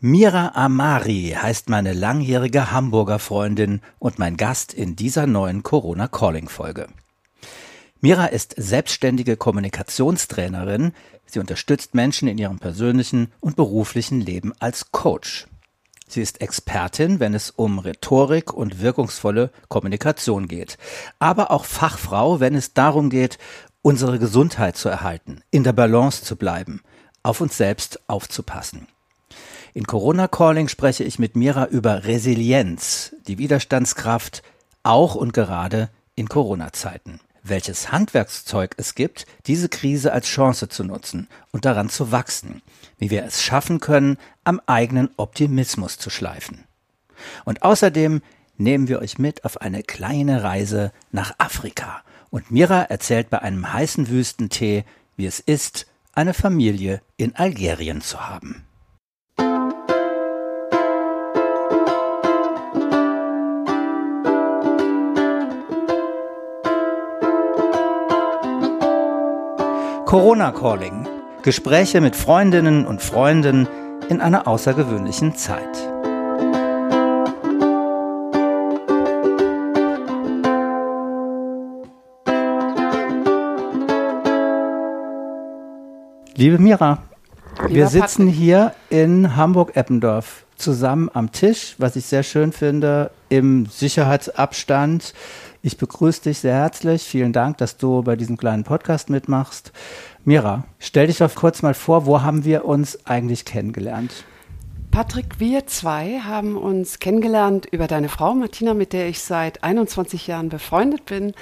Mira Amari heißt meine langjährige Hamburger Freundin und mein Gast in dieser neuen Corona Calling Folge. Mira ist selbstständige Kommunikationstrainerin. Sie unterstützt Menschen in ihrem persönlichen und beruflichen Leben als Coach. Sie ist Expertin, wenn es um Rhetorik und wirkungsvolle Kommunikation geht, aber auch Fachfrau, wenn es darum geht, unsere Gesundheit zu erhalten, in der Balance zu bleiben, auf uns selbst aufzupassen. In Corona Calling spreche ich mit Mira über Resilienz, die Widerstandskraft, auch und gerade in Corona-Zeiten. Welches Handwerkszeug es gibt, diese Krise als Chance zu nutzen und daran zu wachsen. Wie wir es schaffen können, am eigenen Optimismus zu schleifen. Und außerdem nehmen wir euch mit auf eine kleine Reise nach Afrika. Und Mira erzählt bei einem heißen Wüstentee, wie es ist, eine Familie in Algerien zu haben. Corona Calling. Gespräche mit Freundinnen und Freunden in einer außergewöhnlichen Zeit. Liebe Mira, Lieber wir sitzen Patrick. hier in Hamburg-Eppendorf zusammen am Tisch, was ich sehr schön finde, im Sicherheitsabstand. Ich begrüße dich sehr herzlich. Vielen Dank, dass du bei diesem kleinen Podcast mitmachst. Mira, stell dich doch kurz mal vor, wo haben wir uns eigentlich kennengelernt? Patrick, wir zwei haben uns kennengelernt über deine Frau Martina, mit der ich seit 21 Jahren befreundet bin.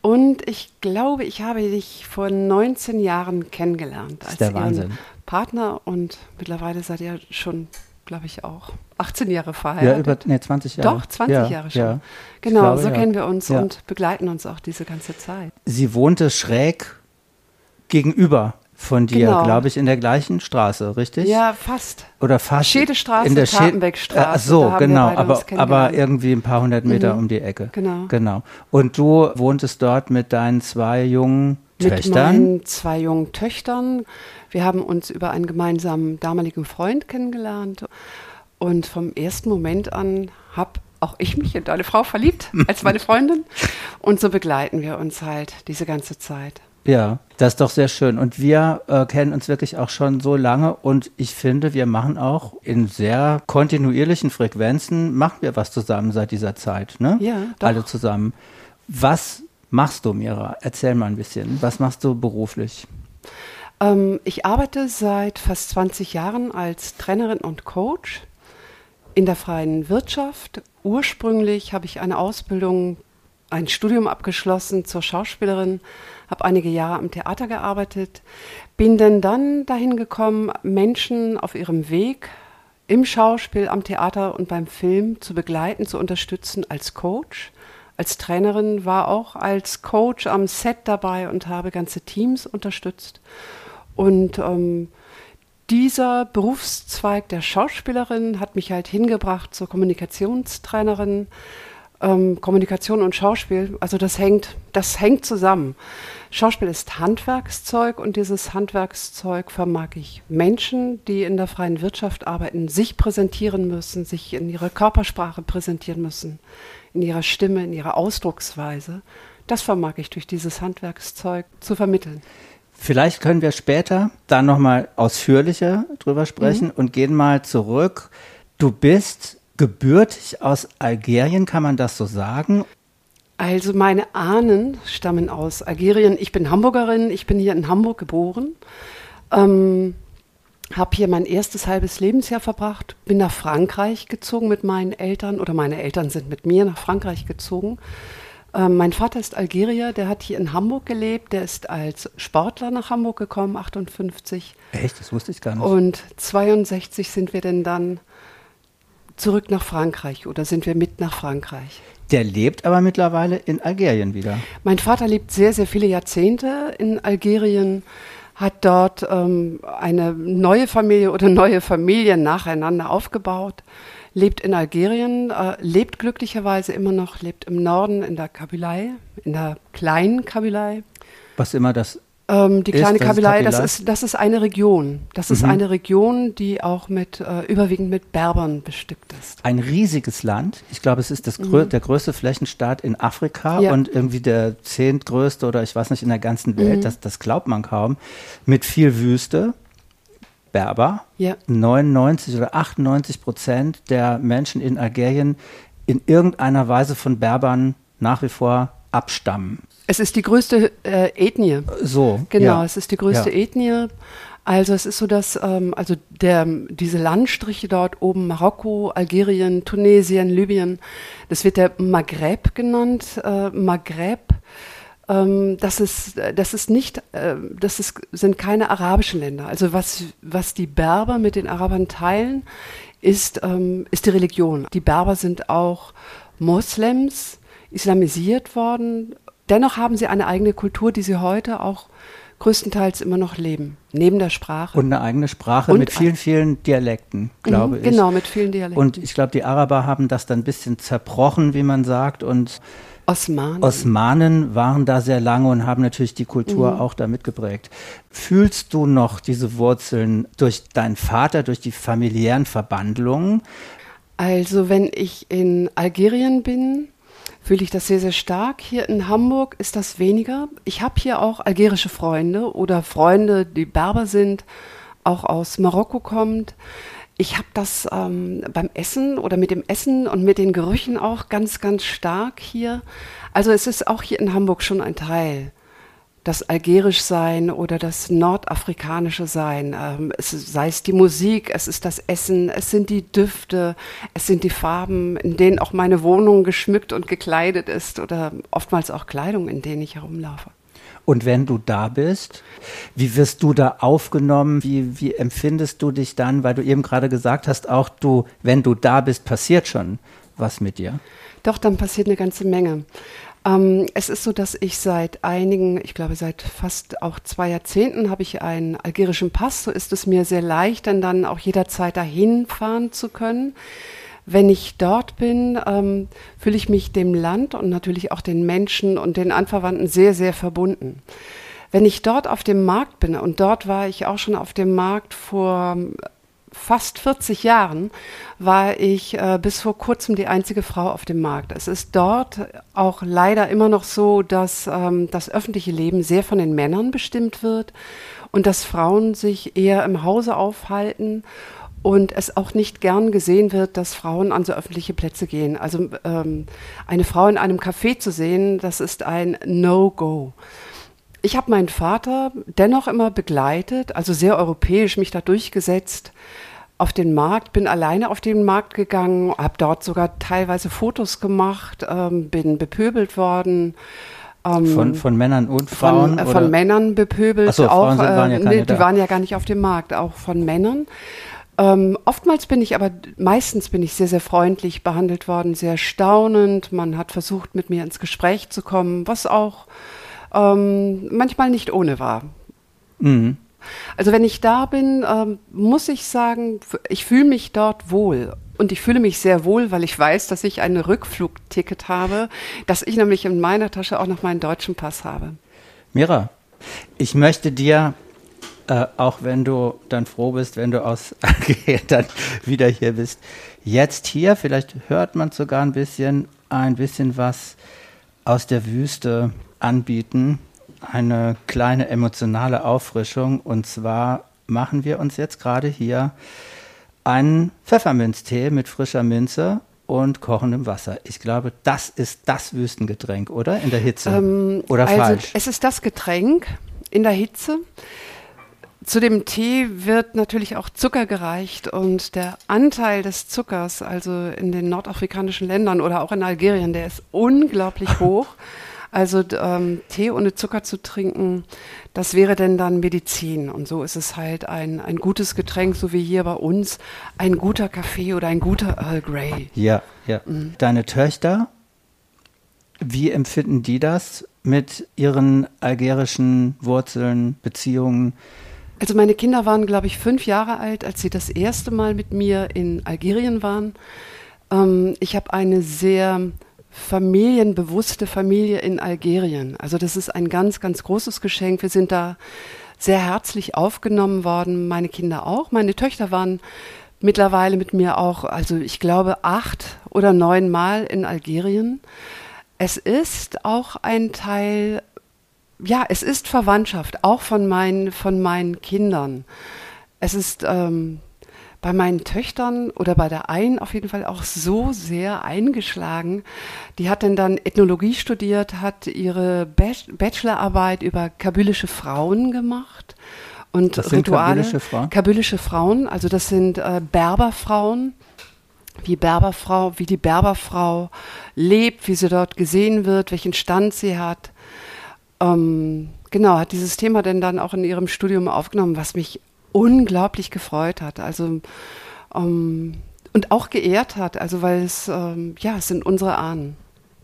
Und ich glaube, ich habe dich vor 19 Jahren kennengelernt als der Wahnsinn. Partner und mittlerweile seid ihr schon glaube ich, auch 18 Jahre verheiratet. Ja, über nee, 20 Jahre. Doch, 20 ja, Jahre schon. Ja. Genau, glaube, so ja. kennen wir uns und begleiten uns auch diese ganze Zeit. Sie wohnte schräg gegenüber von dir, genau. glaube ich, in der gleichen Straße, richtig? Ja, fast. Oder fast. Schedestraße, in der Tatenbeckstraße. Ach so, genau, aber, aber irgendwie ein paar hundert Meter mhm. um die Ecke. Genau. Genau. Und du wohntest dort mit deinen zwei jungen Töchtern? Mit meinen zwei jungen Töchtern. Wir haben uns über einen gemeinsamen damaligen Freund kennengelernt. Und vom ersten Moment an habe auch ich mich in deine Frau verliebt als meine Freundin. Und so begleiten wir uns halt diese ganze Zeit. Ja, das ist doch sehr schön. Und wir äh, kennen uns wirklich auch schon so lange und ich finde, wir machen auch in sehr kontinuierlichen Frequenzen, machen wir was zusammen seit dieser Zeit, ne? Ja, doch. Alle zusammen. Was machst du, Mira? Erzähl mal ein bisschen. Was machst du beruflich? Ähm, ich arbeite seit fast 20 Jahren als Trainerin und Coach in der freien Wirtschaft. Ursprünglich habe ich eine Ausbildung, ein Studium abgeschlossen zur Schauspielerin, habe einige Jahre am Theater gearbeitet, bin dann dann dahin gekommen, Menschen auf ihrem Weg im Schauspiel, am Theater und beim Film zu begleiten, zu unterstützen als Coach als Trainerin, war auch als Coach am Set dabei und habe ganze Teams unterstützt. Und ähm, dieser Berufszweig der Schauspielerin hat mich halt hingebracht zur Kommunikationstrainerin. Ähm, Kommunikation und Schauspiel, also das hängt, das hängt zusammen. Schauspiel ist Handwerkszeug und dieses Handwerkszeug vermag ich Menschen, die in der freien Wirtschaft arbeiten, sich präsentieren müssen, sich in ihrer Körpersprache präsentieren müssen in ihrer Stimme, in ihrer Ausdrucksweise. Das vermag ich durch dieses Handwerkszeug zu vermitteln. Vielleicht können wir später da nochmal ausführlicher drüber sprechen mhm. und gehen mal zurück. Du bist gebürtig aus Algerien, kann man das so sagen? Also meine Ahnen stammen aus Algerien. Ich bin Hamburgerin, ich bin hier in Hamburg geboren. Ähm, habe hier mein erstes halbes Lebensjahr verbracht, bin nach Frankreich gezogen mit meinen Eltern oder meine Eltern sind mit mir nach Frankreich gezogen. Ähm, mein Vater ist Algerier, der hat hier in Hamburg gelebt, der ist als Sportler nach Hamburg gekommen, 58. Echt, das wusste ich gar nicht. Und 62 sind wir denn dann zurück nach Frankreich oder sind wir mit nach Frankreich. Der lebt aber mittlerweile in Algerien wieder. Mein Vater lebt sehr, sehr viele Jahrzehnte in Algerien hat dort ähm, eine neue Familie oder neue Familien nacheinander aufgebaut, lebt in Algerien, äh, lebt glücklicherweise immer noch, lebt im Norden in der Kabylei, in der kleinen Kabylei. Was immer das Ähm, die kleine ist Kabylei, das ist, das ist eine Region. Das ist Mhm. eine Region, die auch mit äh, überwiegend mit Berbern bestückt ist. Ein riesiges Land. Ich glaube, es ist das grö der größte Flächenstaat in Afrika Mhm. Ja. und irgendwie der zehntgrößte oder ich weiß nicht in der ganzen Welt. Mhm. Das, das glaubt man kaum. Mit viel Wüste. Berber. Ja. 99 oder 98 Prozent der Menschen in Algerien in irgendeiner Weise von Berbern nach wie vor abstammen. Es ist die größte äh, Ethnie. So. Genau, ja. es ist die größte Ja. Ethnie. Also es ist so, dass ähm, also der, diese Landstriche dort oben, Marokko, Algerien, Tunesien, Libyen, das wird der Maghreb genannt. Äh, Maghreb, ähm, das ist, das ist nicht, äh, das ist, sind keine arabischen Länder. Also was, was die Berber mit den Arabern teilen, ist, ähm, ist die Religion. Die Berber sind auch Moslems, islamisiert worden. Dennoch haben sie eine eigene Kultur, die sie heute auch größtenteils immer noch leben, neben der Sprache. Und eine eigene Sprache Und mit vielen, vielen Dialekten, glaube Mhm, ich. Genau, mit vielen Dialekten. Und ich glaube, die Araber haben das dann ein bisschen zerbrochen, wie man sagt. Und Osmanen. Osmanen waren da sehr lange und haben natürlich die Kultur Mhm. auch da mitgeprägt. Fühlst du noch diese Wurzeln durch deinen Vater, durch die familiären Verbandlungen? Also wenn ich in Algerien bin, fühle ich das sehr, sehr stark. Hier in Hamburg ist das weniger. Ich habe hier auch algerische Freunde oder Freunde, die Berber sind, auch aus Marokko kommt. Ich habe das ähm, beim Essen oder mit dem Essen und mit den Gerüchen auch ganz, ganz stark hier. Also es ist auch hier in Hamburg schon ein Teil. Das algerisch sein oder das nordafrikanische sein, ähm, es, sei es die Musik, es ist das Essen, es sind die Düfte, es sind die Farben, in denen auch meine Wohnung geschmückt und gekleidet ist oder oftmals auch Kleidung, in denen ich herumlaufe. Und wenn du da bist, wie wirst du da aufgenommen? Wie, wie empfindest du dich dann? Weil du eben gerade gesagt hast, auch du, wenn du da bist, passiert schon was mit dir. Doch, dann passiert eine ganze Menge. Ähm, es ist so, dass ich seit einigen, ich glaube seit fast auch zwei Jahrzehnten habe ich einen algerischen Pass. So ist es mir sehr leicht, dann dann auch jederzeit dahin fahren zu können. Wenn ich dort bin, ähm, fühle ich mich dem Land und natürlich auch den Menschen und den Anverwandten sehr, sehr verbunden. Wenn ich dort auf dem Markt bin, und dort war ich auch schon auf dem Markt vor fast 40 Jahren war ich äh, bis vor kurzem die einzige Frau auf dem Markt. Es ist dort auch leider immer noch so, dass ähm, das öffentliche Leben sehr von den Männern bestimmt wird und dass Frauen sich eher im Hause aufhalten und es auch nicht gern gesehen wird, dass Frauen an so öffentliche Plätze gehen. Also ähm, eine Frau in einem Café zu sehen, das ist ein No-Go. Ich habe meinen Vater dennoch immer begleitet, also sehr europäisch mich da durchgesetzt auf den Markt, bin alleine auf den Markt gegangen, habe dort sogar teilweise Fotos gemacht, ähm, bin bepöbelt worden. ähm, Von, von Männern und Frauen? von, äh, von Männern bepöbelt. Ach so, auch, Frauen sind- waren ja äh, keine nee, die da. waren ja gar nicht auf dem Markt, auch von Männern. Ähm, oftmals bin ich aber, meistens bin ich sehr, sehr freundlich behandelt worden, sehr staunend. Man hat versucht, mit mir ins Gespräch zu kommen, was auch ähm, manchmal nicht ohne war. Mhm. Also wenn ich da bin, ähm, muss ich sagen, ich fühle mich dort wohl. Und ich fühle mich sehr wohl, weil ich weiß, dass ich ein Rückflugticket habe, dass ich nämlich in meiner Tasche auch noch meinen deutschen Pass habe. Mira, ich möchte dir, äh, auch wenn du dann froh bist, wenn du aus dann wieder hier bist, jetzt hier, vielleicht hört man sogar ein bisschen, ein bisschen was aus der Wüste anbieten. Eine kleine emotionale Auffrischung. Und zwar machen wir uns jetzt gerade hier einen Pfefferminztee mit frischer Minze und kochendem Wasser. Ich glaube, das ist das Wüstengetränk, oder? In der Hitze. Ähm, oder also falsch? Es ist das Getränk in der Hitze. Zu dem Tee wird natürlich auch Zucker gereicht und der Anteil des Zuckers, also in den nordafrikanischen Ländern oder auch in Algerien, der ist unglaublich hoch. Also ähm, Tee ohne Zucker zu trinken, das wäre denn dann Medizin. Und so ist es halt ein, ein gutes Getränk, so wie hier bei uns ein guter Kaffee oder ein guter Earl Grey. Ja, ja. Mhm. Deine Töchter, wie empfinden die das mit ihren algerischen Wurzeln, Beziehungen? Also meine Kinder waren, glaube ich, fünf Jahre alt, als sie das erste Mal mit mir in Algerien waren. Ähm, ich habe eine sehr familienbewusste Familie in Algerien. Also das ist ein ganz, ganz großes Geschenk. Wir sind da sehr herzlich aufgenommen worden, meine Kinder auch. Meine Töchter waren mittlerweile mit mir auch, also ich glaube, acht oder neun Mal in Algerien. Es ist auch ein Teil, ja, es ist Verwandtschaft, auch von meinen, von meinen Kindern. Es ist ähm, bei meinen Töchtern oder bei der einen auf jeden Fall auch so sehr eingeschlagen. Die hat denn dann Ethnologie studiert, hat ihre Bachelorarbeit über kabylische Frauen gemacht und das Rituale. Kabylische Frauen? Kabylische Frauen, also das sind äh, Berberfrauen, wie Berberfrau, wie die Berberfrau lebt, wie sie dort gesehen wird, welchen Stand sie hat. Ähm, genau, hat dieses Thema denn dann auch in ihrem Studium aufgenommen, was mich unglaublich gefreut hat. Also ähm, und auch geehrt hat, also weil es ähm, ja, es sind unsere Ahnen.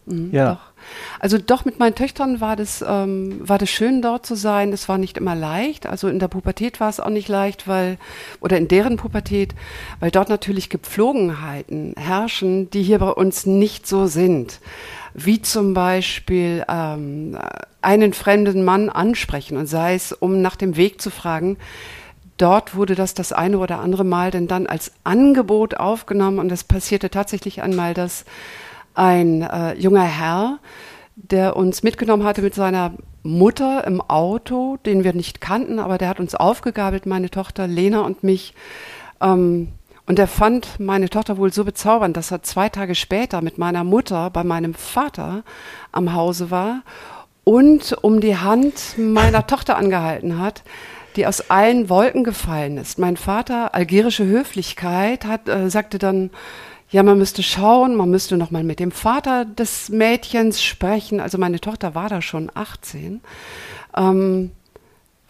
Mhm, ja. Doch. Also doch mit meinen Töchtern war das, ähm, war das schön dort zu sein. Es war nicht immer leicht. Also in der Pubertät war es auch nicht leicht, weil, oder in deren Pubertät, weil dort natürlich Gepflogenheiten herrschen, die hier bei uns nicht so sind. Wie zum Beispiel ähm, einen fremden Mann ansprechen und sei es, um nach dem Weg zu fragen, dort wurde das das eine oder andere Mal denn dann als Angebot aufgenommen und es passierte tatsächlich einmal, dass ein äh, junger Herr, der uns mitgenommen hatte mit seiner Mutter im Auto, den wir nicht kannten, aber der hat uns aufgegabelt, meine Tochter Lena und mich. Ähm, und er fand meine Tochter wohl so bezaubernd, dass er zwei Tage später mit meiner Mutter bei meinem Vater am Hause war und um die Hand meiner Tochter angehalten hat die aus allen Wolken gefallen ist. Mein Vater, algerische Höflichkeit, hat, äh, sagte dann, ja, man müsste schauen, man müsste noch mal mit dem Vater des Mädchens sprechen. Also meine Tochter war da schon 18. Ähm,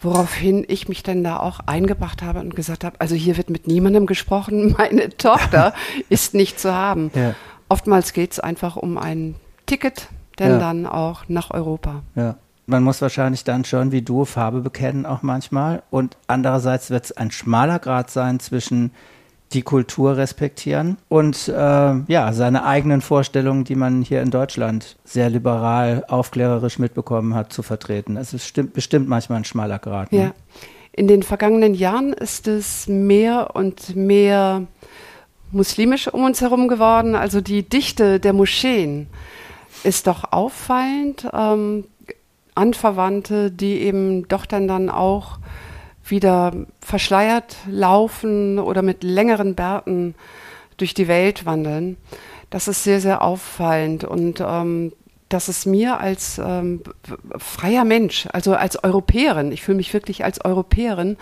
woraufhin ich mich dann da auch eingebracht habe und gesagt habe, also hier wird mit niemandem gesprochen, meine Tochter ist nicht zu haben. Ja. Oftmals geht es einfach um ein Ticket, denn ja. dann auch nach Europa. Ja man muss wahrscheinlich dann schon wie du Farbe bekennen auch manchmal. Und andererseits wird es ein schmaler Grad sein zwischen die Kultur respektieren und äh, ja, seine eigenen Vorstellungen, die man hier in Deutschland sehr liberal, aufklärerisch mitbekommen hat, zu vertreten. Es ist bestimmt, bestimmt manchmal ein schmaler Grad. Ne? Ja. In den vergangenen Jahren ist es mehr und mehr muslimisch um uns herum geworden. Also die Dichte der Moscheen ist doch auffallend. Ähm, Anverwandte, die eben doch dann dann auch wieder verschleiert laufen oder mit längeren Bärten durch die Welt wandeln. Das ist sehr, sehr auffallend und ähm, das ist mir als ähm, freier Mensch, also als Europäerin, ich fühle mich wirklich als Europäerin,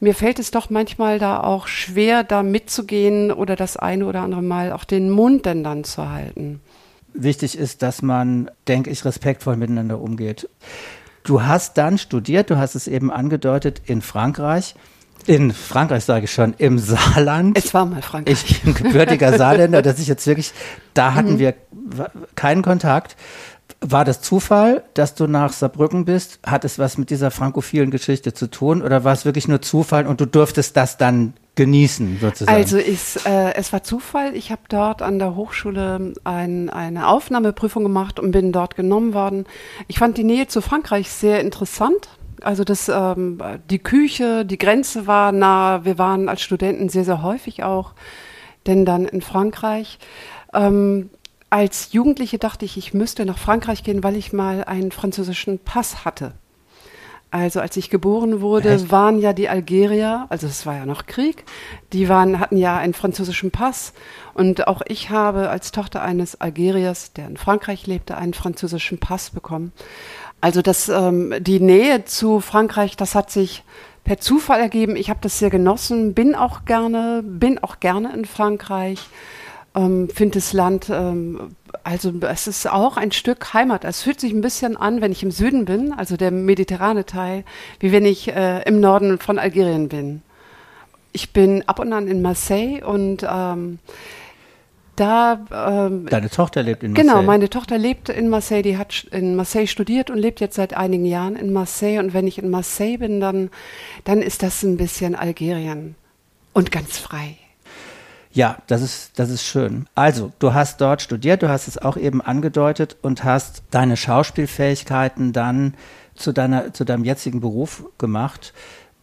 mir fällt es doch manchmal da auch schwer, da mitzugehen oder das eine oder andere Mal auch den Mund denn dann zu halten wichtig ist, dass man, denke ich, respektvoll miteinander umgeht. Du hast dann studiert, du hast es eben angedeutet, in Frankreich. In Frankreich sage ich schon, im Saarland. Es war mal Frankreich. Ich bin gebürtiger Saarländer, dass ich jetzt wirklich, da hatten mhm. wir keinen Kontakt. War das Zufall, dass du nach Saarbrücken bist? Hat es was mit dieser frankophilen Geschichte zu tun oder war es wirklich nur Zufall und du durftest das dann genießen, sozusagen? Also ist, äh, es war Zufall. Ich habe dort an der Hochschule ein, eine Aufnahmeprüfung gemacht und bin dort genommen worden. Ich fand die Nähe zu Frankreich sehr interessant. Also das, ähm, die Küche, die Grenze war nah. Wir waren als Studenten sehr, sehr häufig auch, denn dann in Frankreich. Ähm, als Jugendliche dachte ich, ich müsste nach Frankreich gehen, weil ich mal einen französischen Pass hatte. Also als ich geboren wurde, Echt? waren ja die Algerier, also es war ja noch Krieg, die waren, hatten ja einen französischen Pass. Und auch ich habe als Tochter eines Algeriers, der in Frankreich lebte, einen französischen Pass bekommen. Also das, ähm, die Nähe zu Frankreich, das hat sich per Zufall ergeben. Ich habe das sehr genossen, bin auch gerne, bin auch gerne in Frankreich ähm, finde das Land, ähm, also es ist auch ein Stück Heimat. Es fühlt sich ein bisschen an, wenn ich im Süden bin, also der mediterrane Teil, wie wenn ich äh, im Norden von Algerien bin. Ich bin ab und an in Marseille und ähm, da. Ähm, Deine Tochter lebt in genau, Marseille. Genau, meine Tochter lebt in Marseille. Die hat in Marseille studiert und lebt jetzt seit einigen Jahren in Marseille. Und wenn ich in Marseille bin, dann, dann ist das ein bisschen Algerien und ganz frei. Ja, das ist, das ist schön. Also, du hast dort studiert, du hast es auch eben angedeutet und hast deine Schauspielfähigkeiten dann zu, deiner, zu deinem jetzigen Beruf gemacht.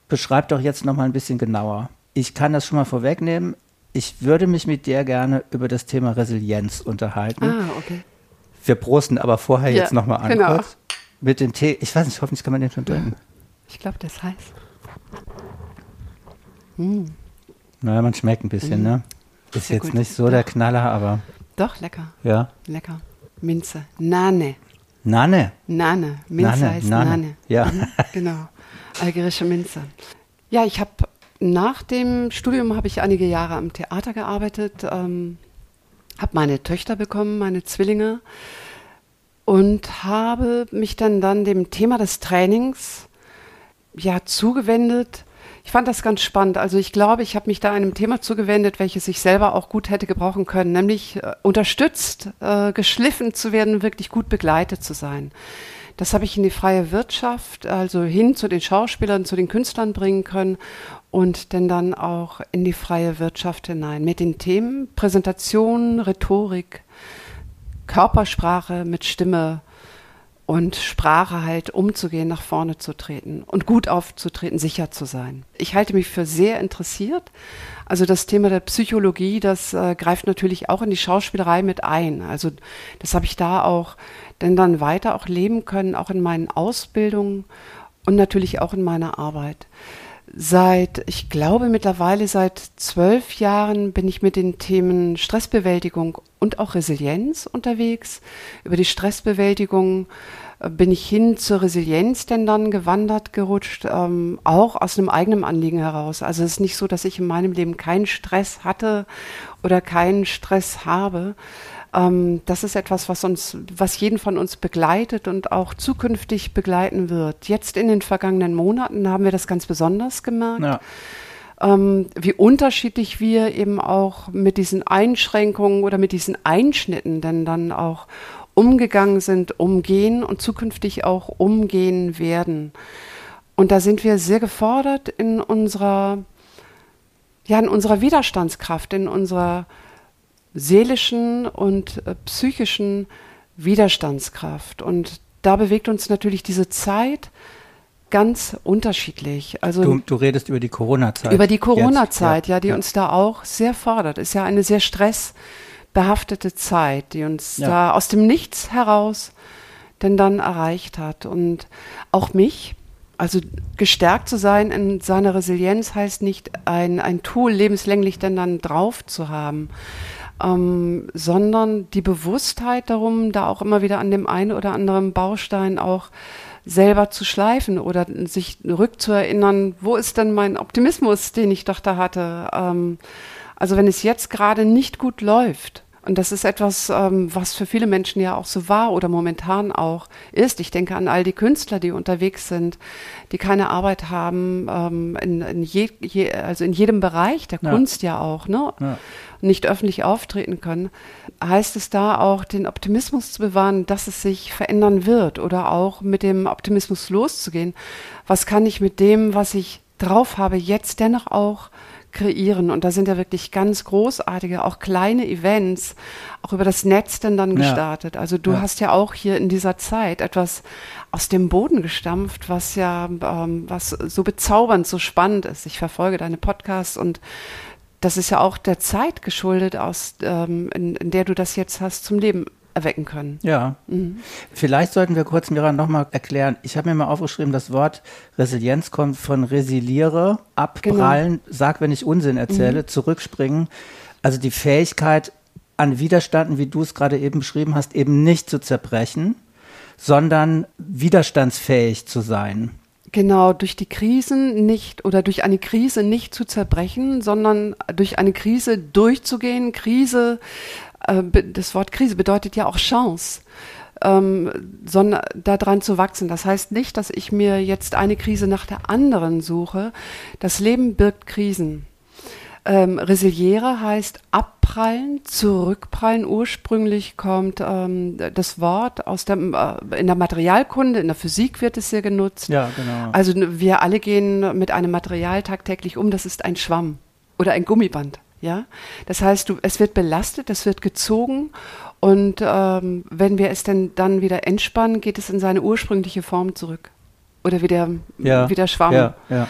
Beschreib doch jetzt nochmal ein bisschen genauer. Ich kann das schon mal vorwegnehmen. Ich würde mich mit dir gerne über das Thema Resilienz unterhalten. Ah, okay. Wir prosten aber vorher Ja, jetzt nochmal an genau. kurz. Mit dem Tee. Ich weiß nicht, hoffentlich kann man den schon trinken. Ich glaube, das ist heiß. Naja, man schmeckt ein bisschen, ne? Ist jetzt gut. nicht so der Knaller, aber Doch, lecker. ja. Lecker. Minze. Nane. Nane. Nane. Minze Nane, heißt Nane. Nane. Ja. Mhm, genau. Algerische Minze. Ja, ich habe nach dem Studium habe ich einige Jahre am Theater gearbeitet, ähm, habe meine Töchter bekommen, meine Zwillinge und habe mich dann dann dem Thema des Trainings ja zugewendet. Ich fand das ganz spannend. Also ich glaube, ich habe mich da einem Thema zugewendet, welches ich selber auch gut hätte gebrauchen können, nämlich äh, unterstützt, äh, geschliffen zu werden, wirklich gut begleitet zu sein. Das habe ich in die freie Wirtschaft, also hin zu den Schauspielern, zu den Künstlern bringen können und denn dann auch in die freie Wirtschaft hinein mit den Themen Präsentation, Rhetorik, Körpersprache mit Stimme und Sprache halt umzugehen, nach vorne zu treten und gut aufzutreten, sicher zu sein. Ich halte mich für sehr interessiert. Also das Thema der Psychologie, das äh, greift natürlich auch in die Schauspielerei mit ein. Also das habe ich da auch denn dann weiter auch leben können, auch in meinen Ausbildungen und natürlich auch in meiner Arbeit. Seit, ich glaube mittlerweile seit zwölf Jahren bin ich mit den Themen Stressbewältigung und auch Resilienz unterwegs. Über die Stressbewältigung äh, bin ich hin zur Resilienz denn dann gewandert, gerutscht, ähm, auch aus einem eigenen Anliegen heraus. Also es ist nicht so, dass ich in meinem Leben keinen Stress hatte oder keinen Stress habe. Ähm, das ist etwas, was uns, was jeden von uns begleitet und auch zukünftig begleiten wird. Jetzt in den vergangenen Monaten haben wir das ganz besonders gemerkt Ja. ähm, wie unterschiedlich wir eben auch mit diesen Einschränkungen oder mit diesen Einschnitten denn dann auch umgegangen sind, umgehen und zukünftig auch umgehen werden. Und da sind wir sehr gefordert in unserer, ja, in unserer Widerstandskraft, in unserer seelischen und äh, psychischen Widerstandskraft. Und da bewegt uns natürlich diese Zeit ganz unterschiedlich. Also Du, du redest über die Corona-Zeit. über die. Corona-Zeit, ja, die uns da auch sehr fordert. Ist ja eine sehr stressbehaftete Zeit, die uns Ja. da aus dem Nichts heraus denn dann erreicht hat. Und auch mich, also gestärkt zu sein in seiner Resilienz heißt nicht ein, ein Tool lebenslänglich denn dann drauf zu haben, ähm, sondern die Bewusstheit darum, da auch immer wieder an dem einen oder anderen Baustein auch selber zu schleifen oder sich rückzuerinnern, wo ist denn mein Optimismus, den ich doch da hatte. Ähm, also wenn es jetzt gerade nicht gut läuft, und das ist etwas, ähm, was für viele Menschen ja auch so war oder momentan auch ist. Ich denke an all die Künstler, die unterwegs sind, die keine Arbeit haben, ähm, in, in, je, je, also in jedem Bereich der Ja. Kunst ja auch, ne? Ja. nicht öffentlich auftreten können, heißt es da auch, den Optimismus zu bewahren, dass es sich verändern wird oder auch mit dem Optimismus loszugehen. Was kann ich mit dem, was ich drauf habe, jetzt dennoch auch kreieren? Und da sind ja wirklich ganz großartige, auch kleine Events, auch über das Netz denn dann Ja. gestartet. Also du Ja. hast ja auch hier in dieser Zeit etwas aus dem Boden gestampft, was ja, ähm, was so bezaubernd, so spannend ist. Ich verfolge deine Podcasts und das ist ja auch der Zeit geschuldet, aus, ähm, in, in der du das jetzt hast zum Leben erwecken können. Ja. Vielleicht sollten wir kurz, Mira, nochmal erklären. Ich habe mir mal aufgeschrieben, das Wort Resilienz kommt von resiliere, abprallen, sag, wenn ich Unsinn erzähle, zurückspringen. Also die Fähigkeit, an Widerstanden, wie du es gerade eben beschrieben hast, eben nicht zu zerbrechen, sondern widerstandsfähig zu sein. Genau, durch die Krisen nicht oder durch eine Krise nicht zu zerbrechen, sondern durch eine Krise durchzugehen. Krise, das Wort Krise bedeutet ja auch Chance, ähm, sondern daran zu wachsen. Das heißt nicht, dass ich mir jetzt eine Krise nach der anderen suche. Das Leben birgt Krisen. Ähm, Resiliere heißt abprallen, zurückprallen. Ursprünglich kommt ähm, das Wort aus der, äh, in der Materialkunde, in der Physik wird es sehr genutzt. Ja, genau. Also wir alle gehen mit einem Material tagtäglich um, das ist ein Schwamm oder ein Gummiband. Ja, das heißt, du, es wird belastet, es wird gezogen und ähm, wenn wir es denn dann wieder entspannen, geht es in seine ursprüngliche Form zurück oder wieder ja, wieder Schwamm. Ja, ja.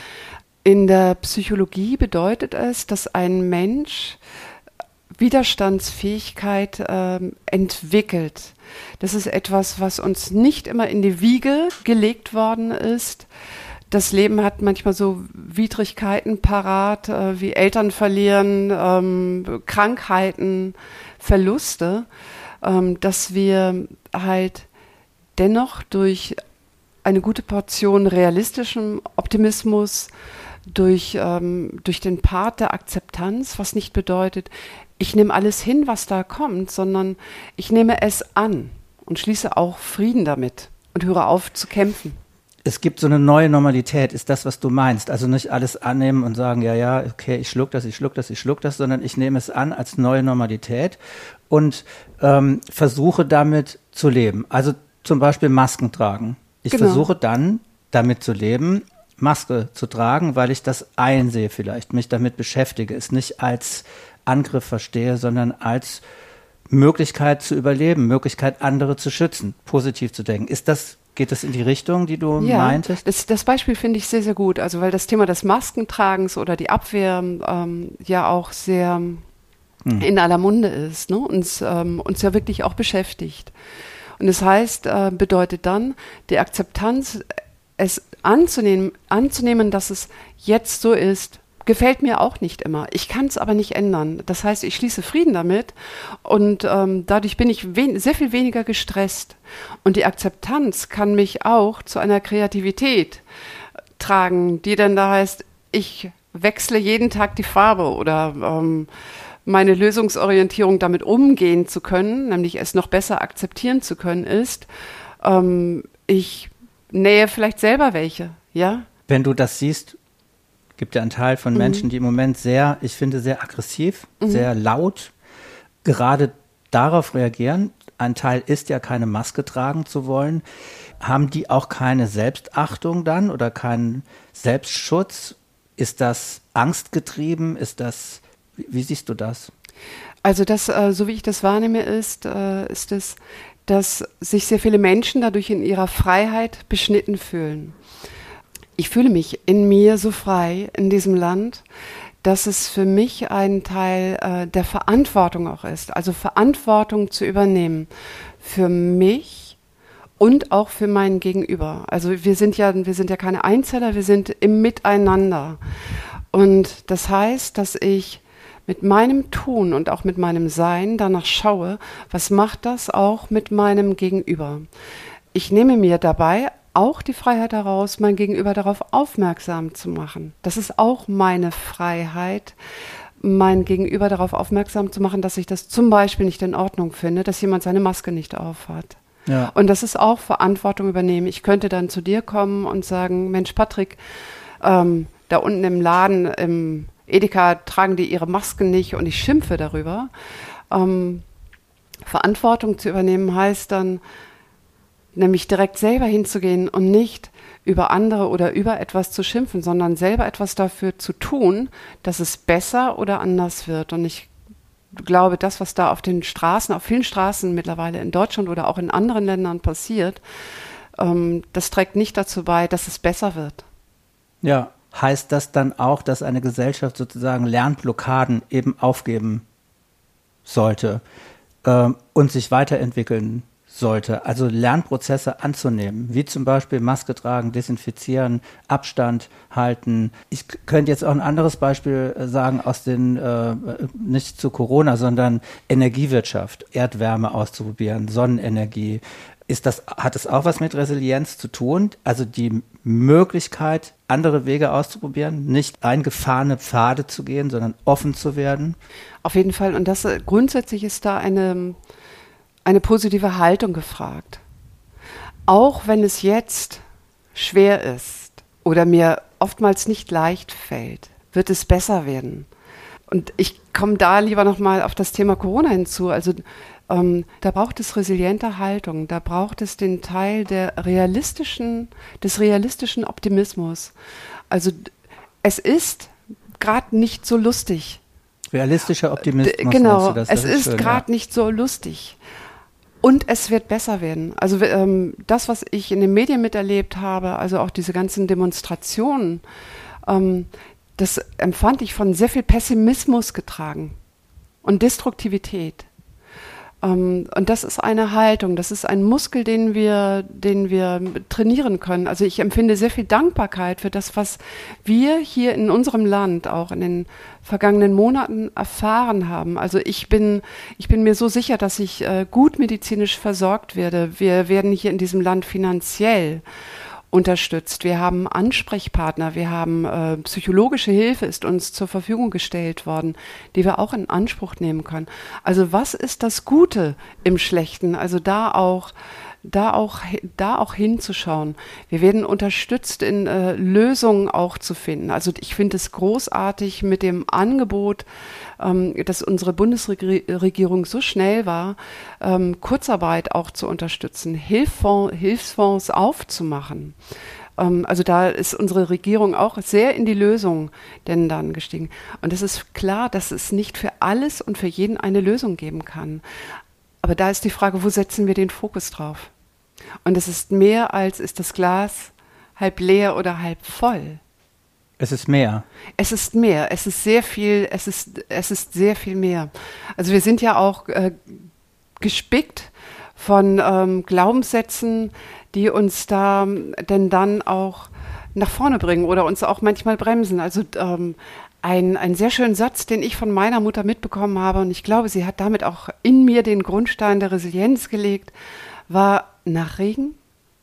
In der Psychologie bedeutet es, dass ein Mensch Widerstandsfähigkeit ähm, entwickelt. Das ist etwas, was uns nicht immer in die Wiege gelegt worden ist. Das Leben hat manchmal so Widrigkeiten parat, äh, wie Eltern verlieren, ähm, Krankheiten, Verluste, ähm, dass wir halt dennoch durch eine gute Portion realistischem Optimismus, durch, ähm, durch den Part der Akzeptanz, was nicht bedeutet, ich nehme alles hin, was da kommt, sondern ich nehme es an und schließe auch Frieden damit und höre auf zu kämpfen. Es gibt so eine neue Normalität, ist das, was du meinst. Also nicht alles annehmen und sagen, ja, ja, okay, ich schluck das, ich schluck das, ich schluck das, sondern ich nehme es an als neue Normalität und ähm, versuche damit zu leben. Also zum Beispiel Masken tragen. Ich genau. versuche dann damit zu leben, Maske zu tragen, weil ich das einsehe vielleicht, mich damit beschäftige, es nicht als Angriff verstehe, sondern als Möglichkeit zu überleben, Möglichkeit, andere zu schützen, positiv zu denken. Ist das Geht das in die Richtung, die du ja, meintest? Das, das Beispiel finde ich sehr, sehr gut. Also weil das Thema des Maskentragens oder die Abwehr ähm, ja auch sehr hm. in aller Munde ist, ne? uns, ähm, uns ja wirklich auch beschäftigt. Und das heißt, äh, bedeutet dann die Akzeptanz, es anzunehmen, anzunehmen, dass es jetzt so ist, gefällt mir auch nicht immer. Ich kann es aber nicht ändern. Das heißt, ich schließe Frieden damit und ähm, dadurch bin ich sehr viel weniger gestresst. Und die Akzeptanz kann mich auch zu einer Kreativität tragen, die dann da heißt, ich wechsle jeden Tag die Farbe oder ähm, meine Lösungsorientierung damit umgehen zu können, nämlich es noch besser akzeptieren zu können, ist, ähm, ich nähe vielleicht selber welche, ja. Wenn du das siehst, gibt ja einen Teil von mhm. Menschen, die im Moment sehr, ich finde, sehr aggressiv, mhm. sehr laut gerade darauf reagieren. Ein Teil ist ja keine Maske tragen zu wollen. Haben die auch keine Selbstachtung dann oder keinen Selbstschutz? Ist das angstgetrieben? Ist das, wie, wie siehst du das? Also das, äh, so wie ich das wahrnehme, ist, äh, ist es, dass sich sehr viele Menschen dadurch in ihrer Freiheit beschnitten fühlen ich fühle mich in mir so frei in diesem Land, dass es für mich ein Teil äh, der Verantwortung auch ist. Also Verantwortung zu übernehmen für mich und auch für mein Gegenüber. Also wir sind ja, wir sind ja keine Einzeller, wir sind im Miteinander. Und das heißt, dass ich mit meinem Tun und auch mit meinem Sein danach schaue, was macht das auch mit meinem Gegenüber. Ich nehme mir dabei auch die Freiheit daraus, mein Gegenüber darauf aufmerksam zu machen. Das ist auch meine Freiheit, mein Gegenüber darauf aufmerksam zu machen, dass ich das zum Beispiel nicht in Ordnung finde, dass jemand seine Maske nicht aufhat. Ja. Und das ist auch Verantwortung übernehmen. Ich könnte dann zu dir kommen und sagen, Mensch, Patrick, ähm, da unten im Laden, im Edeka tragen die ihre Masken nicht und ich schimpfe darüber. Ähm, Verantwortung zu übernehmen heißt dann, nämlich direkt selber hinzugehen und nicht über andere oder über etwas zu schimpfen, sondern selber etwas dafür zu tun, dass es besser oder anders wird. Und ich glaube, das, was da auf den Straßen, auf vielen Straßen mittlerweile in Deutschland oder auch in anderen Ländern passiert, ähm, das trägt nicht dazu bei, dass es besser wird. Ja, heißt das dann auch, dass eine Gesellschaft sozusagen Lernblockaden eben aufgeben sollte äh, und sich weiterentwickeln sollte, also Lernprozesse anzunehmen, wie zum Beispiel Maske tragen, desinfizieren, Abstand halten. Ich könnte jetzt auch ein anderes Beispiel äh, sagen aus den, äh, nicht zu Corona, sondern Energiewirtschaft, Erdwärme auszuprobieren, Sonnenenergie. Ist das, hat es auch was mit Resilienz zu tun? Also die Möglichkeit, andere Wege auszuprobieren, nicht eingefahrene Pfade zu gehen, sondern offen zu werden? Auf jeden Fall. Und das äh, grundsätzlich ist da eine, eine positive Haltung gefragt. Auch wenn es jetzt schwer ist oder mir oftmals nicht leicht fällt, wird es besser werden. Und ich komme da lieber nochmal auf das Thema Corona hinzu. Also ähm, da braucht es resiliente Haltung, da braucht es den Teil der realistischen, des realistischen Optimismus. Also es ist gerade nicht so lustig Realistischer Optimismus. Genau, es ist, ist gerade ja. nicht so lustig. Und es wird besser werden. Also ähm, das, was ich in den Medien miterlebt habe, also auch diese ganzen Demonstrationen, ähm, das empfand ich von sehr viel Pessimismus getragen und Destruktivität. Um, ähm, und das ist eine Haltung, das ist ein Muskel, den wir, den wir trainieren können. Also ich empfinde sehr viel Dankbarkeit für das, was wir hier in unserem Land auch in den vergangenen Monaten erfahren haben. Also ich bin, ich bin mir so sicher, dass ich äh, gut medizinisch versorgt werde. Wir werden hier in diesem Land finanziell unterstützt. Wir haben Ansprechpartner, wir haben äh, psychologische Hilfe ist uns zur Verfügung gestellt worden, die wir auch in Anspruch nehmen können. Also was ist das Gute im Schlechten? Also da auch da auch, da auch hinzuschauen. Wir werden unterstützt, in äh, Lösungen auch zu finden. Also ich finde es großartig mit dem Angebot, ähm, dass unsere Bundesregierung so schnell war, ähm, Kurzarbeit auch zu unterstützen, Hilfsfonds, Hilfsfonds aufzumachen. Ähm, also da ist unsere Regierung auch sehr in die Lösung denn dann gestiegen. Und es ist klar, dass es nicht für alles und für jeden eine Lösung geben kann. Aber da ist die Frage, wo setzen wir den Fokus drauf? Und es ist mehr als ist das Glas halb leer oder halb voll. Es ist mehr. Es ist mehr. Es ist sehr viel. Es ist es ist sehr viel mehr. Also wir sind ja auch äh, gespickt von ähm, Glaubenssätzen, die uns da denn dann auch nach vorne bringen oder uns auch manchmal bremsen. Also ähm, ein, ein sehr schönen Satz, den ich von meiner Mutter mitbekommen habe, und ich glaube, sie hat damit auch in mir den Grundstein der Resilienz gelegt, war, nach Regen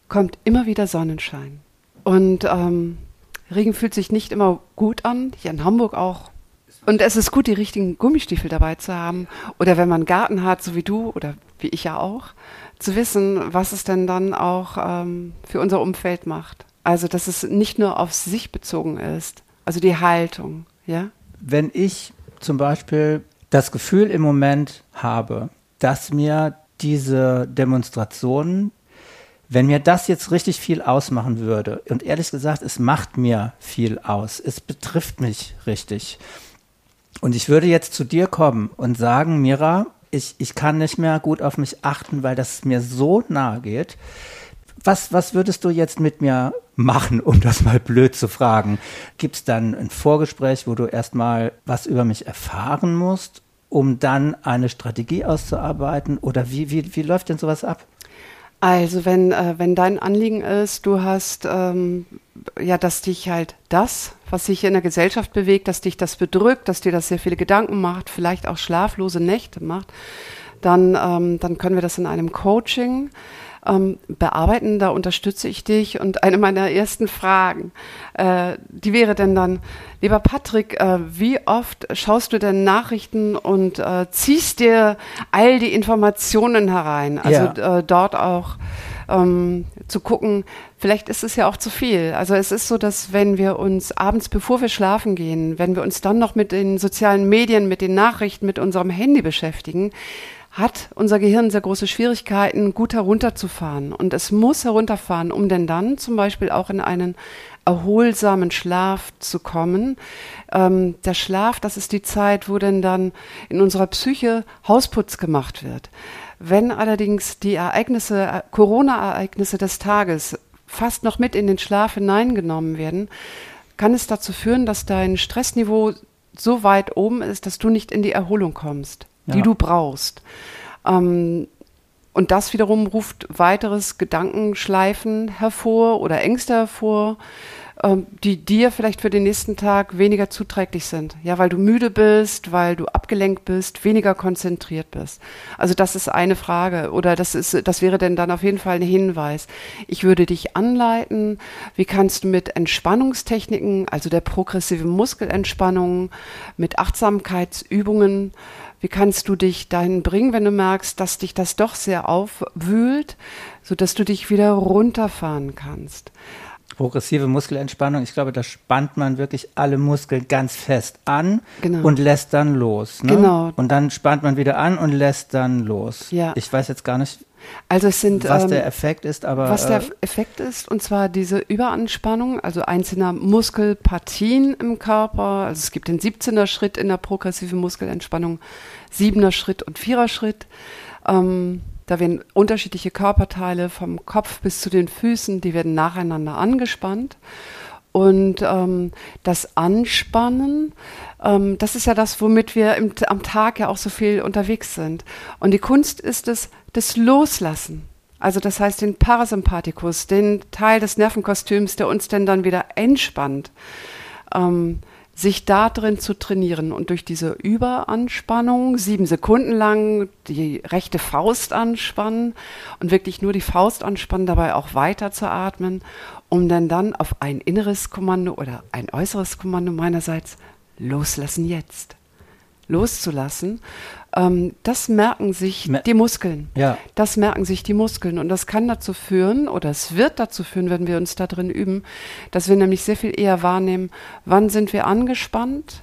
kommt immer wieder Sonnenschein. Und ähm, Regen fühlt sich nicht immer gut an, hier in Hamburg auch. Und es ist gut, die richtigen Gummistiefel dabei zu haben. Oder wenn man einen Garten hat, so wie du oder wie ich ja auch, zu wissen, was es denn dann auch ähm, für unser Umfeld macht. Also, dass es nicht nur auf sich bezogen ist, also die Haltung. Ja? Wenn ich zum Beispiel das Gefühl im Moment habe, dass mir diese Demonstrationen, wenn mir das jetzt richtig viel ausmachen würde, und ehrlich gesagt, es macht mir viel aus, es betrifft mich richtig. Und ich würde jetzt zu dir kommen und sagen, Mira, ich, ich kann nicht mehr gut auf mich achten, weil das mir so nahe geht. Was, was würdest du jetzt mit mir machen, um das mal blöd zu fragen? Gibt es dann ein Vorgespräch, wo du erstmal was über mich erfahren musst, um dann eine Strategie auszuarbeiten? Oder wie, wie, wie läuft denn sowas ab? Also wenn, äh, wenn dein Anliegen ist, du hast ähm, ja, dass dich halt das, was sich in der Gesellschaft bewegt, dass dich das bedrückt, dass dir das sehr viele Gedanken macht, vielleicht auch schlaflose Nächte macht, dann, ähm, dann können wir das in einem Coaching ähm, bearbeiten. Da unterstütze ich dich. Und eine meiner ersten Fragen, äh, die wäre denn dann, lieber Patrick, äh, wie oft schaust du denn Nachrichten und äh, ziehst dir all die Informationen herein? Also ja. Äh, dort auch ähm, zu gucken, vielleicht ist es ja auch zu viel. Also es ist so, dass wenn wir uns abends, bevor wir schlafen gehen, wenn wir uns dann noch mit den sozialen Medien, mit den Nachrichten, mit unserem Handy beschäftigen, hat unser Gehirn sehr große Schwierigkeiten, gut herunterzufahren. Und es muss herunterfahren, um denn dann zum Beispiel auch in einen erholsamen Schlaf zu kommen. Ähm, der Schlaf, das ist die Zeit, wo denn dann in unserer Psyche Hausputz gemacht wird. Wenn allerdings die Ereignisse, Corona-Ereignisse des Tages fast noch mit in den Schlaf hineingenommen werden, kann es dazu führen, dass dein Stressniveau so weit oben ist, dass du nicht in die Erholung kommst ja. die du brauchst. Ähm, und das wiederum ruft weiteres Gedankenschleifen hervor oder Ängste hervor, ähm, die dir vielleicht für den nächsten Tag weniger zuträglich sind. Ja, weil du müde bist, weil du abgelenkt bist, weniger konzentriert bist. Also das ist eine Frage oder das ist, das wäre denn dann auf jeden Fall ein Hinweis. Ich würde dich anleiten, wie kannst du mit Entspannungstechniken, also der progressiven Muskelentspannung, mit Achtsamkeitsübungen, wie kannst du dich dahin bringen, wenn du merkst, dass dich das doch sehr aufwühlt, sodass du dich wieder runterfahren kannst? Progressive Muskelentspannung, ich glaube, da spannt man wirklich alle Muskeln ganz fest an genau. und lässt dann los. Ne? Genau. Und dann spannt man wieder an und lässt dann los. Ja. Ich weiß jetzt gar nicht, Also es sind was ähm, der Effekt ist, aber was der äh, Effekt ist, und zwar diese Überanspannung, also einzelner Muskelpartien im Körper. Also es gibt den 17er Schritt in der progressiven Muskelentspannung, 7er Schritt und 4er Schritt. Ähm, da werden unterschiedliche Körperteile vom Kopf bis zu den Füßen, die werden nacheinander angespannt. Und ähm, das Anspannen, ähm, das ist ja das, womit wir im, am Tag ja auch so viel unterwegs sind. Und die Kunst ist es, das Loslassen. Also das heißt den Parasympathikus, den Teil des Nervenkostüms, der uns denn dann wieder entspannt. Ähm, sich da drin zu trainieren und durch diese Überanspannung sieben Sekunden lang die rechte Faust anspannen und wirklich nur die Faust anspannen, dabei auch weiter zu atmen, um dann dann auf ein inneres Kommando oder ein äußeres Kommando meinerseits loslassen jetzt. Loszulassen, ähm, das merken sich Mer die Muskeln. Ja. Das merken sich die Muskeln. Und das kann dazu führen, oder es wird dazu führen, wenn wir uns da drin üben, dass wir nämlich sehr viel eher wahrnehmen, wann sind wir angespannt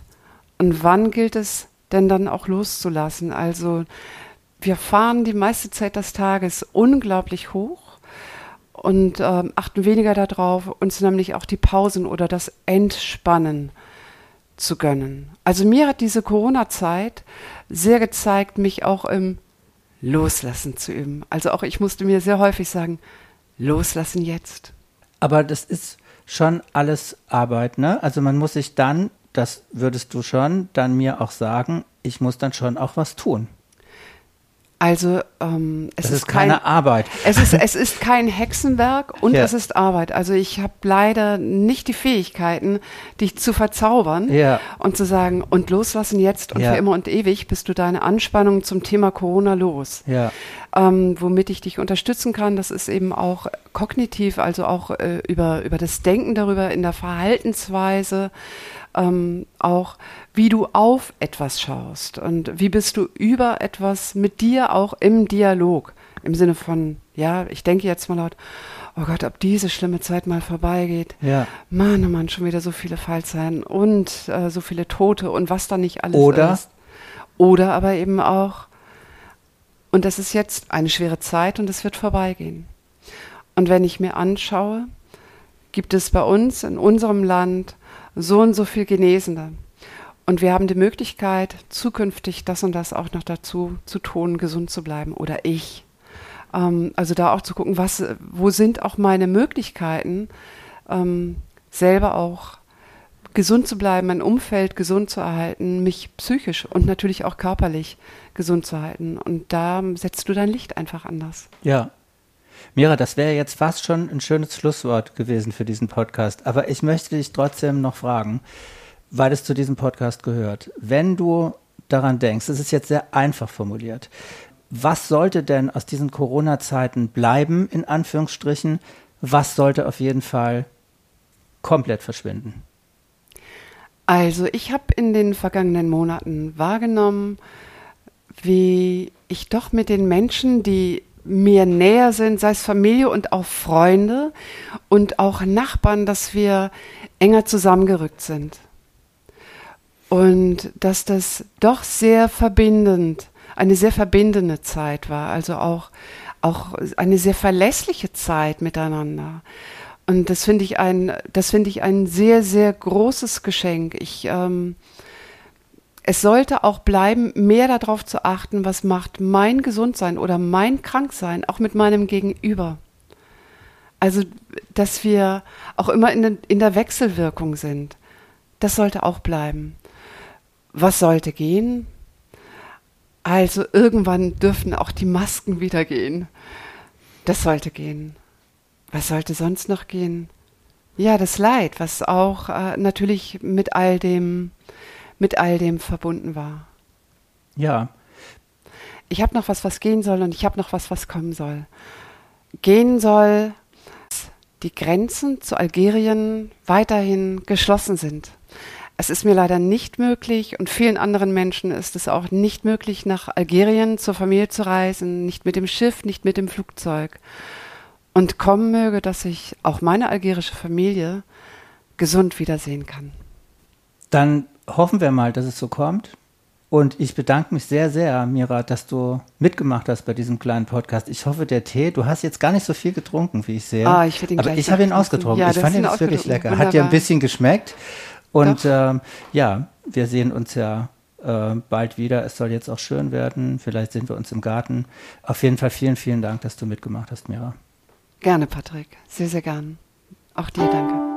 und wann gilt es denn dann auch loszulassen. Also wir fahren die meiste Zeit des Tages unglaublich hoch und ähm, achten weniger darauf, uns nämlich auch die Pausen oder das Entspannen zu gönnen. Also mir hat diese Corona-Zeit sehr gezeigt, mich auch im Loslassen zu üben. Also auch ich musste mir sehr häufig sagen, loslassen jetzt. aber das ist schon alles Arbeit, ne? Also man muss sich dann, das würdest du schon dann mir auch sagen, ich muss dann schon auch was tun. Also ähm, es Das ist, ist keine kein, Arbeit. Es ist, es ist kein Hexenwerk und Ja. es ist Arbeit. Also ich habe leider nicht die Fähigkeiten, dich zu verzaubern Ja. und zu sagen, und loslassen jetzt und Ja. für immer und ewig bist du deine Anspannung zum Thema Corona los. Ähm, womit ich dich unterstützen kann. Das ist eben auch kognitiv, also auch äh, über, über das Denken darüber in der Verhaltensweise, ähm, auch wie du auf etwas schaust und wie bist du über etwas mit dir auch im Dialog. Im Sinne von, ja, ich denke jetzt mal laut, oh Gott, ob diese schlimme Zeit mal vorbeigeht. Ja. Mann, oh Mann, schon wieder so viele Fallzeichen und äh, so viele Tote und was da nicht alles Oder? ist. Oder aber eben auch, und das ist jetzt eine schwere Zeit und es wird vorbeigehen. Und wenn ich mir anschaue, gibt es bei uns in unserem Land so und so viel Genesene. Und wir haben die Möglichkeit, zukünftig das und das auch noch dazu zu tun, gesund zu bleiben. Oder ich. Ähm, also da auch zu gucken, was, wo sind auch meine Möglichkeiten, ähm, selber auch gesund zu bleiben, mein Umfeld gesund zu erhalten, mich psychisch und natürlich auch körperlich gesund zu halten. Und da setzt du dein Licht einfach anders. Ja. Mira, das wäre jetzt fast schon ein schönes Schlusswort gewesen für diesen Podcast. Aber ich möchte dich trotzdem noch fragen, weil es zu diesem Podcast gehört. Wenn du daran denkst, es ist jetzt sehr einfach formuliert, was sollte denn aus diesen Corona-Zeiten bleiben, in Anführungsstrichen? Was sollte auf jeden Fall komplett verschwinden? Also ich habe in den vergangenen Monaten wahrgenommen, wie ich doch mit den Menschen, die mir näher sind, sei es Familie und auch Freunde und auch Nachbarn, dass wir enger zusammengerückt sind. Und dass das doch sehr verbindend, eine sehr verbindende Zeit war, also auch, auch eine sehr verlässliche Zeit miteinander. Und das finde ich ein, das finde ich ein sehr, sehr großes Geschenk. Ich, ähm, es sollte auch bleiben, mehr darauf zu achten, was macht mein Gesundsein oder mein Kranksein auch mit meinem Gegenüber. Also, dass wir auch immer in, der- in der Wechselwirkung sind. Das sollte auch bleiben. Was sollte gehen? Also, irgendwann dürfen auch die Masken wieder gehen. Das sollte gehen. Was sollte sonst noch gehen? Ja, das Leid, was auch äh, natürlich mit all dem, mit all dem verbunden war. Ja, Ich habe noch was, was gehen soll und ich habe noch was, was kommen soll. Gehen soll, dass die Grenzen zu Algerien weiterhin geschlossen sind. Es ist mir leider nicht möglich und vielen anderen Menschen ist es auch nicht möglich, nach Algerien zur Familie zu reisen, nicht mit dem Schiff, nicht mit dem Flugzeug. Und kommen möge, dass ich auch meine algerische Familie gesund wiedersehen kann. dann hoffen wir mal, dass es so kommt. Und ich bedanke mich sehr, sehr, Mira, dass du mitgemacht hast bei diesem kleinen Podcast. Ich hoffe, der Tee, du hast jetzt gar nicht so viel getrunken, wie ich sehe. Ah, ich ihn Aber ich habe ihn ausgetrunken. Ja, ich fand ihn wirklich lecker. Wunderbar. Hat dir ein bisschen geschmeckt. Und ähm, ja, wir sehen uns ja äh, bald wieder. Es soll jetzt auch schön werden. Vielleicht sehen wir uns im Garten. Auf jeden Fall vielen, vielen Dank, dass du mitgemacht hast, Mira. Gerne, Patrick. Sehr, sehr gern. Auch dir danke.